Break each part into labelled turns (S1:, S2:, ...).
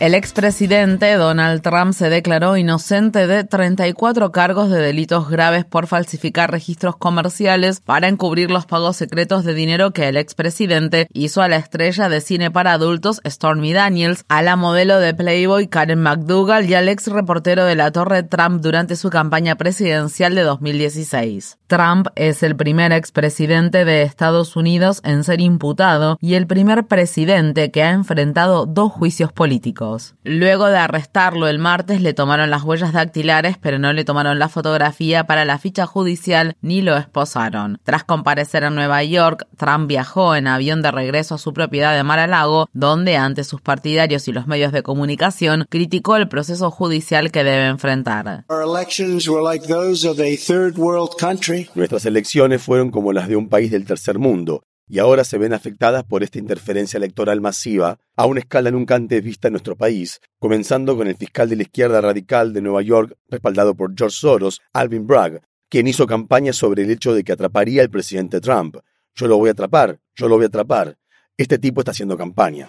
S1: El expresidente Donald Trump se declaró inocente de 34 cargos de delitos graves por falsificar registros comerciales para encubrir los pagos secretos de dinero que el expresidente hizo a la estrella de cine para adultos Stormy Daniels, a la modelo de Playboy Karen McDougall y al ex reportero de la Torre Trump durante su campaña presidencial de 2016. Trump es el primer expresidente de Estados Unidos en ser imputado y el primer presidente que ha enfrentado dos juicios políticos. Luego de arrestarlo el martes le tomaron las huellas dactilares, pero no le tomaron la fotografía para la ficha judicial ni lo esposaron. Tras comparecer en Nueva York, Trump viajó en avión de regreso a su propiedad de Mar-a-Lago, donde ante sus partidarios y los medios de comunicación criticó el proceso judicial que debe enfrentar.
S2: Nuestras elecciones fueron como las de un país del tercer mundo y ahora se ven afectadas por esta interferencia electoral masiva a una escala nunca antes vista en nuestro país, comenzando con el fiscal de la izquierda radical de Nueva York, respaldado por George Soros, Alvin Bragg, quien hizo campaña sobre el hecho de que atraparía al presidente Trump. Yo lo voy a atrapar, yo lo voy a atrapar. Este tipo está haciendo campaña.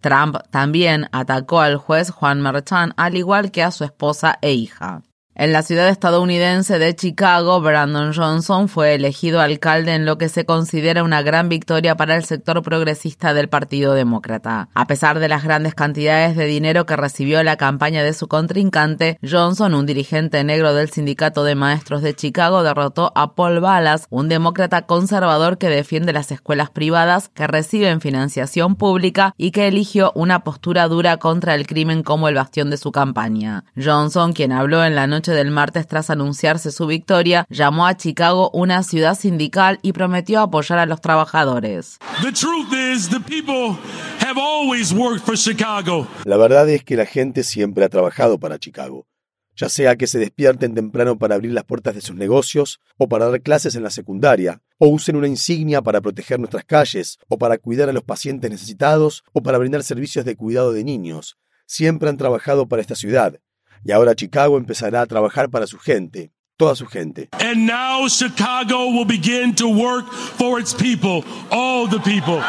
S1: Trump también atacó al juez Juan Merchan, al igual que a su esposa e hija. En la ciudad estadounidense de Chicago, Brandon Johnson fue elegido alcalde en lo que se considera una gran victoria para el sector progresista del Partido Demócrata. A pesar de las grandes cantidades de dinero que recibió la campaña de su contrincante, Johnson, un dirigente negro del Sindicato de Maestros de Chicago, derrotó a Paul Ballas, un demócrata conservador que defiende las escuelas privadas que reciben financiación pública y que eligió una postura dura contra el crimen como el bastión de su campaña. Johnson, quien habló en la noche del martes tras anunciarse su victoria, llamó a Chicago una ciudad sindical y prometió apoyar a los trabajadores.
S2: La verdad es que la gente siempre ha trabajado para Chicago ya sea que se despierten temprano para abrir las puertas de sus negocios, o para dar clases en la secundaria, o usen una insignia para proteger nuestras calles, o para cuidar a los pacientes necesitados, o para brindar servicios de cuidado de niños. Siempre han trabajado para esta ciudad, y ahora Chicago empezará a trabajar para su gente, toda su gente.
S3: And now Chicago will begin to work for its people, all the people.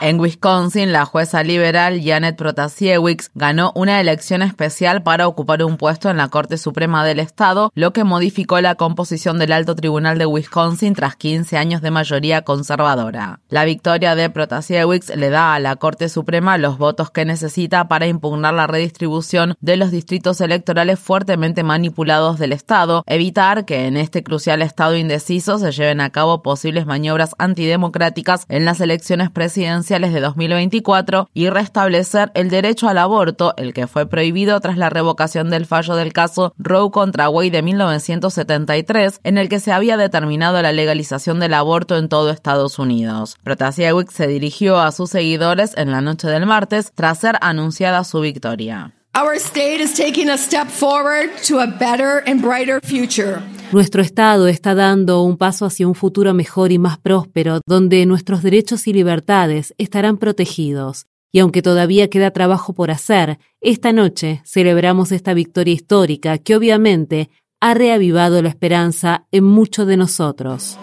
S1: En Wisconsin, la jueza liberal Janet Protasiewicz ganó una elección especial para ocupar un puesto en la Corte Suprema del Estado, lo que modificó la composición del Alto Tribunal de Wisconsin tras 15 años de mayoría conservadora. La victoria de Protasiewicz le da a la Corte Suprema los votos que necesita para impugnar la redistribución de los distritos electorales fuertemente manipulados del Estado, evitar que en este crucial Estado indeciso se lleven a cabo posibles maniobras antidemocráticas en las elecciones presidenciales de 2024 y restablecer el derecho al aborto, el que fue prohibido tras la revocación del fallo del caso Roe contra Wade de 1973, en el que se había determinado la legalización del aborto en todo Estados Unidos. Protasiewicz se dirigió a sus seguidores en la noche del martes tras ser anunciada su victoria.
S4: Our state is taking a step forward to a better and brighter future.
S5: Nuestro Estado está dando un paso hacia un futuro mejor y más próspero, donde nuestros derechos y libertades estarán protegidos. Y aunque todavía queda trabajo por hacer, esta noche celebramos esta victoria histórica que obviamente ha reavivado la esperanza en muchos de nosotros.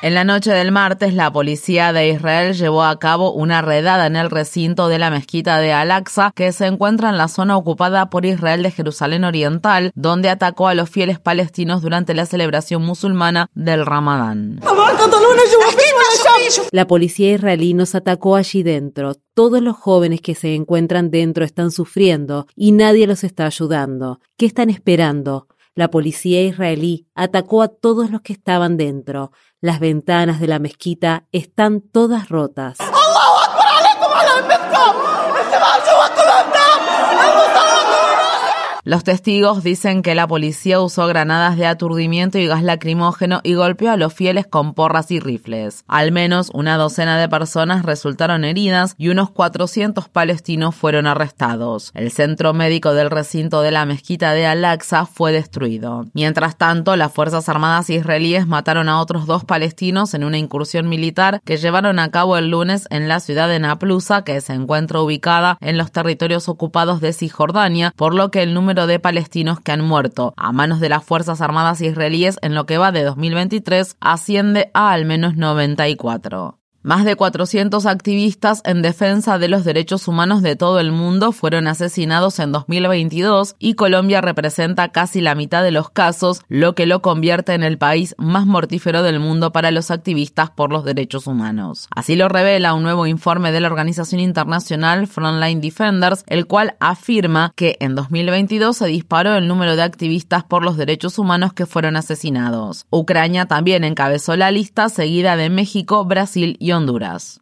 S1: En la noche del martes, la policía de Israel llevó a cabo una redada en el recinto de la mezquita de Al-Aqsa, que se encuentra en la zona ocupada por Israel de Jerusalén Oriental, donde atacó a los fieles palestinos durante la celebración musulmana del Ramadán.
S5: La policía israelí nos atacó allí dentro. Todos los jóvenes que se encuentran dentro están sufriendo y nadie los está ayudando. ¿Qué están esperando? La policía israelí atacó a todos los que estaban dentro. Las ventanas de la mezquita están todas rotas.
S1: Los testigos dicen que la policía usó granadas de aturdimiento y gas lacrimógeno y golpeó a los fieles con porras y rifles. Al menos una docena de personas resultaron heridas y unos 400 palestinos fueron arrestados. El centro médico del recinto de la mezquita de Al-Aqsa fue destruido. Mientras tanto, las Fuerzas Armadas israelíes mataron a otros dos palestinos en una incursión militar que llevaron a cabo el lunes en la ciudad de Naplusa, que se encuentra ubicada en los territorios ocupados de Cisjordania, por lo que el número de palestinos que han muerto a manos de las Fuerzas Armadas israelíes en lo que va de 2023 asciende a al menos 94. Más de 400 activistas en defensa de los derechos humanos de todo el mundo fueron asesinados en 2022 y Colombia representa casi la mitad de los casos, lo que lo convierte en el país más mortífero del mundo para los activistas por los derechos humanos. Así lo revela un nuevo informe de la organización internacional Frontline Defenders, el cual afirma que en 2022 se disparó el número de activistas por los derechos humanos que fueron asesinados. Ucrania también encabezó la lista, seguida de México, Brasil y Honduras.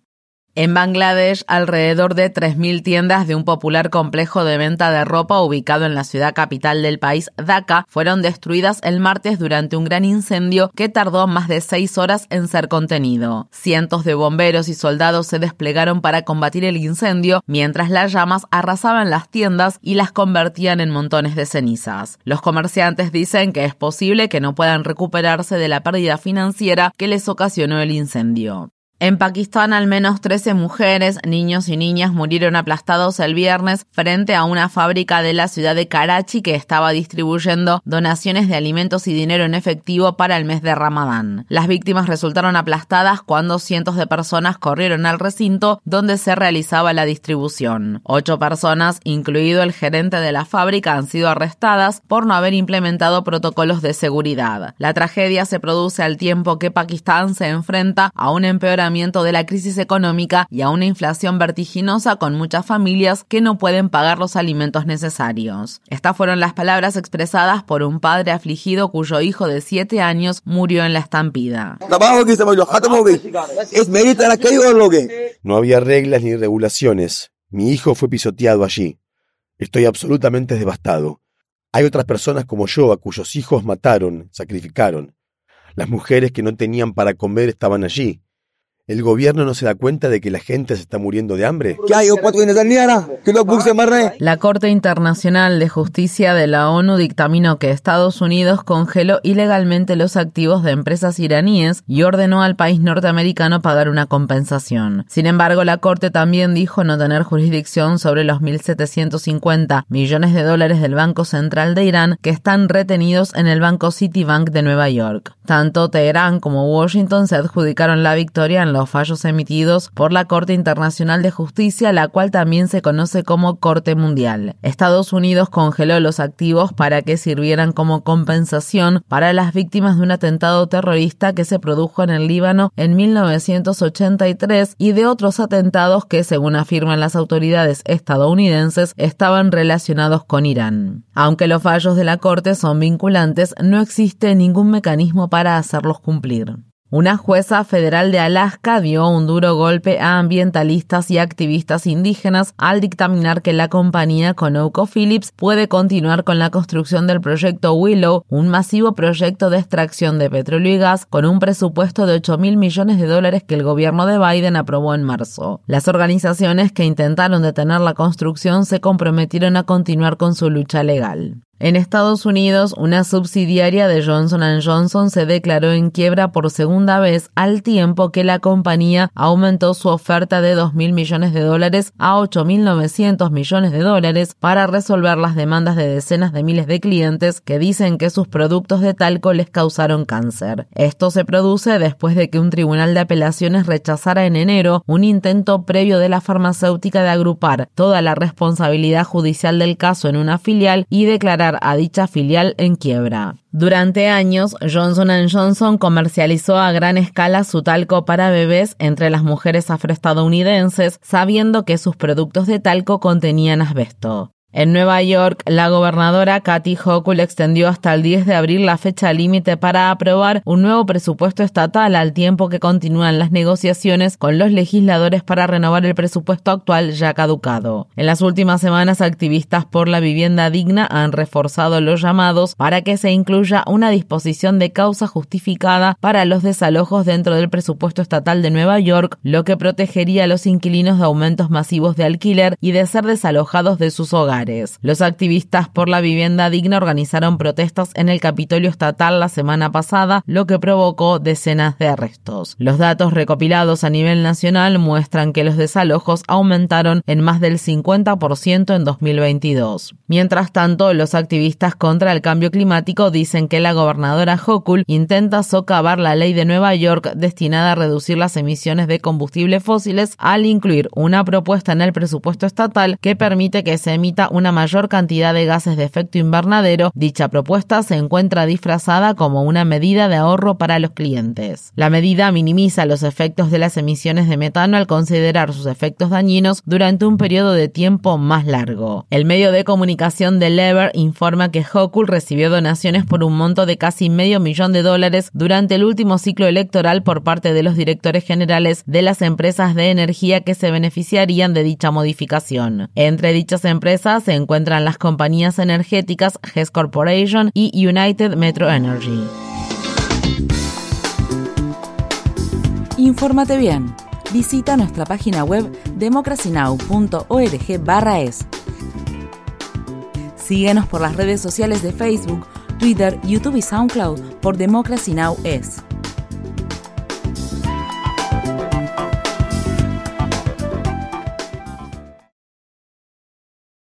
S1: En Bangladesh, alrededor de 3.000 tiendas de un popular complejo de venta de ropa ubicado en la ciudad capital del país, Dhaka, fueron destruidas el martes durante un gran incendio que tardó más de seis horas en ser contenido. Cientos de bomberos y soldados se desplegaron para combatir el incendio, mientras las llamas arrasaban las tiendas y las convertían en montones de cenizas. Los comerciantes dicen que es posible que no puedan recuperarse de la pérdida financiera que les ocasionó el incendio. En Pakistán, al menos 13 mujeres, niños y niñas murieron aplastados el viernes frente a una fábrica de la ciudad de Karachi que estaba distribuyendo donaciones de alimentos y dinero en efectivo para el mes de Ramadán. Las víctimas resultaron aplastadas cuando cientos de personas corrieron al recinto donde se realizaba la distribución. Ocho personas, incluido el gerente de la fábrica, han sido arrestadas por no haber implementado protocolos de seguridad. La tragedia se produce al tiempo que Pakistán se enfrenta a un empeoramiento de la crisis económica y a una inflación vertiginosa con muchas familias que no pueden pagar los alimentos necesarios. Estas fueron las palabras expresadas por un padre afligido cuyo hijo de 7 años murió en la estampida.
S2: No había reglas ni regulaciones. Mi hijo fue pisoteado allí. Estoy absolutamente devastado. Hay otras personas como yo a cuyos hijos mataron, sacrificaron. Las mujeres que no tenían para comer estaban allí. ¿El gobierno no se da cuenta de que la gente se está muriendo de hambre?
S1: La Corte Internacional de Justicia de la ONU dictaminó que Estados Unidos congeló ilegalmente los activos de empresas iraníes y ordenó al país norteamericano pagar una compensación. Sin embargo, la Corte también dijo no tener jurisdicción sobre los 1.750 millones de dólares del Banco Central de Irán que están retenidos en el Banco Citibank de Nueva York. Tanto Teherán como Washington se adjudicaron la victoria en los fallos emitidos por la Corte Internacional de Justicia, la cual también se conoce como Corte Mundial. Estados Unidos congeló los activos para que sirvieran como compensación para las víctimas de un atentado terrorista que se produjo en el Líbano en 1983 y de otros atentados que, según afirman las autoridades estadounidenses, estaban relacionados con Irán. Aunque los fallos de la Corte son vinculantes, no existe ningún mecanismo para hacerlos cumplir. Una jueza federal de Alaska dio un duro golpe a ambientalistas y activistas indígenas al dictaminar que la compañía ConocoPhillips puede continuar con la construcción del proyecto Willow, un masivo proyecto de extracción de petróleo y gas con un presupuesto de 8 mil millones de dólares que el gobierno de Biden aprobó en marzo. Las organizaciones que intentaron detener la construcción se comprometieron a continuar con su lucha legal. En Estados Unidos, una subsidiaria de Johnson ⁇ Johnson se declaró en quiebra por segunda vez al tiempo que la compañía aumentó su oferta de 2.000 millones de dólares a 8.900 millones de dólares para resolver las demandas de decenas de miles de clientes que dicen que sus productos de talco les causaron cáncer. Esto se produce después de que un tribunal de apelaciones rechazara en enero un intento previo de la farmacéutica de agrupar toda la responsabilidad judicial del caso en una filial y declarar a dicha filial en quiebra. Durante años, Johnson Johnson comercializó a gran escala su talco para bebés entre las mujeres afroestadounidenses, sabiendo que sus productos de talco contenían asbesto. En Nueva York, la gobernadora Kathy Hochul extendió hasta el 10 de abril la fecha límite para aprobar un nuevo presupuesto estatal al tiempo que continúan las negociaciones con los legisladores para renovar el presupuesto actual ya caducado. En las últimas semanas, activistas por la vivienda digna han reforzado los llamados para que se incluya una disposición de causa justificada para los desalojos dentro del presupuesto estatal de Nueva York, lo que protegería a los inquilinos de aumentos masivos de alquiler y de ser desalojados de sus hogares. Los activistas por la vivienda digna organizaron protestas en el Capitolio Estatal la semana pasada, lo que provocó decenas de arrestos. Los datos recopilados a nivel nacional muestran que los desalojos aumentaron en más del 50% en 2022. Mientras tanto, los activistas contra el cambio climático dicen que la gobernadora Hochul intenta socavar la ley de Nueva York destinada a reducir las emisiones de combustibles fósiles al incluir una propuesta en el presupuesto estatal que permite que se emita una mayor cantidad de gases de efecto invernadero, dicha propuesta se encuentra disfrazada como una medida de ahorro para los clientes. La medida minimiza los efectos de las emisiones de metano al considerar sus efectos dañinos durante un periodo de tiempo más largo. El medio de comunicación de Lever informa que Hochul recibió donaciones por un monto de casi medio millón de dólares durante el último ciclo electoral por parte de los directores generales de las empresas de energía que se beneficiarían de dicha modificación. Entre dichas empresas se encuentran las compañías energéticas Hess Corporation y United Metro Energy.
S6: Infórmate bien. Visita nuestra página web democracynow.org/es. Síguenos por las redes sociales de Facebook, Twitter, YouTube y SoundCloud por Democracy Now! es.